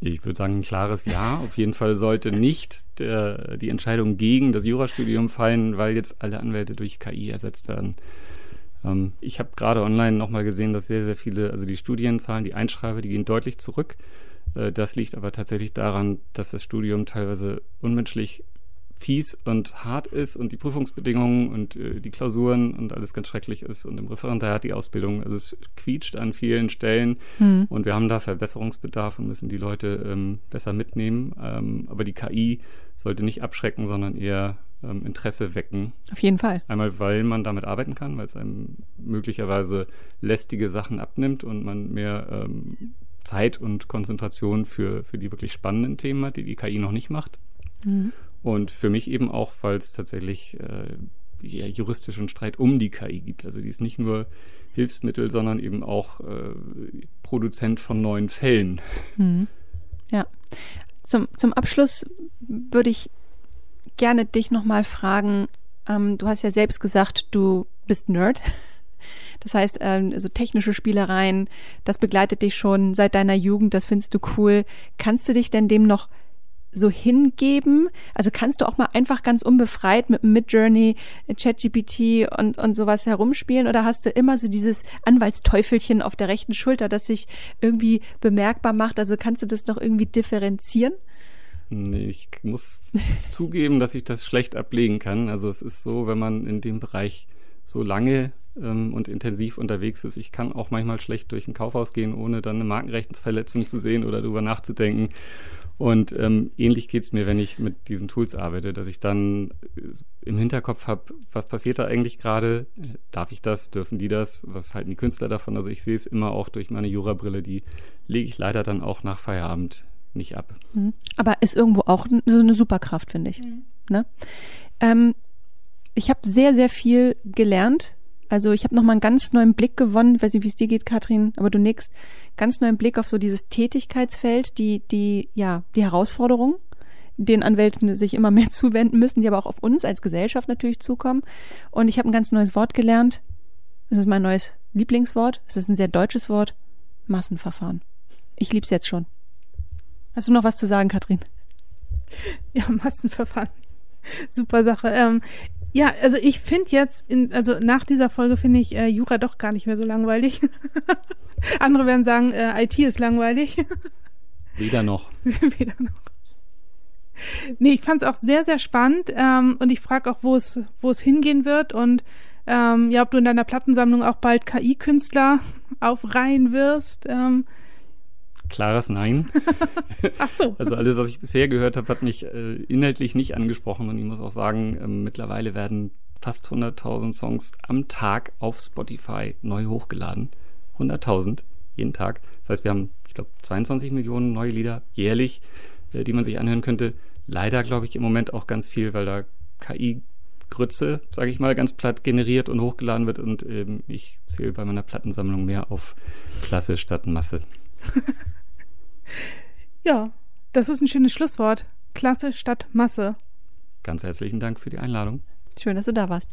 Ich würde sagen, ein klares Ja. Auf jeden Fall sollte nicht der, die Entscheidung gegen das Jurastudium fallen, weil jetzt alle Anwälte durch KI ersetzt werden. Ähm, ich habe gerade online nochmal gesehen, dass sehr, sehr viele, also die Studienzahlen, die Einschreiber, die gehen deutlich zurück. Äh, das liegt aber tatsächlich daran, dass das Studium teilweise unmenschlich fies und hart ist und die Prüfungsbedingungen und äh, die Klausuren und alles ganz schrecklich ist und im Referendariat die Ausbildung, also es quietscht an vielen Stellen mhm. und wir haben da Verbesserungsbedarf und müssen die Leute ähm, besser mitnehmen. Ähm, aber die KI sollte nicht abschrecken, sondern eher ähm, Interesse wecken. Auf jeden Fall. Einmal, weil man damit arbeiten kann, weil es einem möglicherweise lästige Sachen abnimmt und man mehr ähm, Zeit und Konzentration für, für die wirklich spannenden Themen hat, die die KI noch nicht macht. Mhm. Und für mich eben auch, weil es tatsächlich äh, ja, juristischen Streit um die KI gibt. Also die ist nicht nur Hilfsmittel, sondern eben auch äh, Produzent von neuen Fällen. Mhm. Ja. Zum, zum Abschluss würde ich gerne dich nochmal fragen, ähm, du hast ja selbst gesagt, du bist Nerd. Das heißt, ähm, so technische Spielereien, das begleitet dich schon seit deiner Jugend, das findest du cool. Kannst du dich denn dem noch so hingeben? Also kannst du auch mal einfach ganz unbefreit mit Midjourney, ChatGPT und, und sowas herumspielen oder hast du immer so dieses Anwaltsteufelchen auf der rechten Schulter, das sich irgendwie bemerkbar macht? Also kannst du das noch irgendwie differenzieren? Ich muss zugeben, dass ich das schlecht ablegen kann. Also es ist so, wenn man in dem Bereich so lange ähm, und intensiv unterwegs ist. Ich kann auch manchmal schlecht durch ein Kaufhaus gehen, ohne dann eine Markenrechtsverletzung zu sehen oder darüber nachzudenken. Und ähm, ähnlich geht es mir, wenn ich mit diesen Tools arbeite, dass ich dann äh, im Hinterkopf habe, was passiert da eigentlich gerade? Darf ich das? Dürfen die das? Was halten die Künstler davon? Also ich sehe es immer auch durch meine Jurabrille, die lege ich leider dann auch nach Feierabend nicht ab. Mhm. Aber ist irgendwo auch so eine Superkraft, finde ich. Mhm. Ne? Ähm, ich habe sehr, sehr viel gelernt. Also ich habe nochmal einen ganz neuen Blick gewonnen. Ich weiß nicht, wie es dir geht, Katrin, aber du nix. Ganz neuen Blick auf so dieses Tätigkeitsfeld, die, die, ja, die Herausforderungen, den Anwälten sich immer mehr zuwenden müssen, die aber auch auf uns als Gesellschaft natürlich zukommen. Und ich habe ein ganz neues Wort gelernt. Das ist mein neues Lieblingswort. Es ist ein sehr deutsches Wort. Massenverfahren. Ich lieb's jetzt schon. Hast du noch was zu sagen, Katrin? Ja, Massenverfahren. Super Sache. Ähm, ja, also ich finde jetzt, in, also nach dieser Folge finde ich äh, Jura doch gar nicht mehr so langweilig. Andere werden sagen, äh, IT ist langweilig. Weder noch. Weder noch. Nee, ich fand es auch sehr, sehr spannend ähm, und ich frage auch, wo es, wo es hingehen wird und ähm, ja, ob du in deiner Plattensammlung auch bald KI-Künstler aufreihen wirst. Ähm, klares Nein. Ach so. Also alles, was ich bisher gehört habe, hat mich äh, inhaltlich nicht angesprochen und ich muss auch sagen, äh, mittlerweile werden fast 100.000 Songs am Tag auf Spotify neu hochgeladen. 100.000 jeden Tag. Das heißt, wir haben, ich glaube, 22 Millionen neue Lieder jährlich, äh, die man sich anhören könnte. Leider glaube ich im Moment auch ganz viel, weil da KI Grütze, sage ich mal, ganz platt generiert und hochgeladen wird und ähm, ich zähle bei meiner Plattensammlung mehr auf Klasse statt Masse. ja, das ist ein schönes Schlusswort. Klasse statt Masse. Ganz herzlichen Dank für die Einladung. Schön, dass du da warst.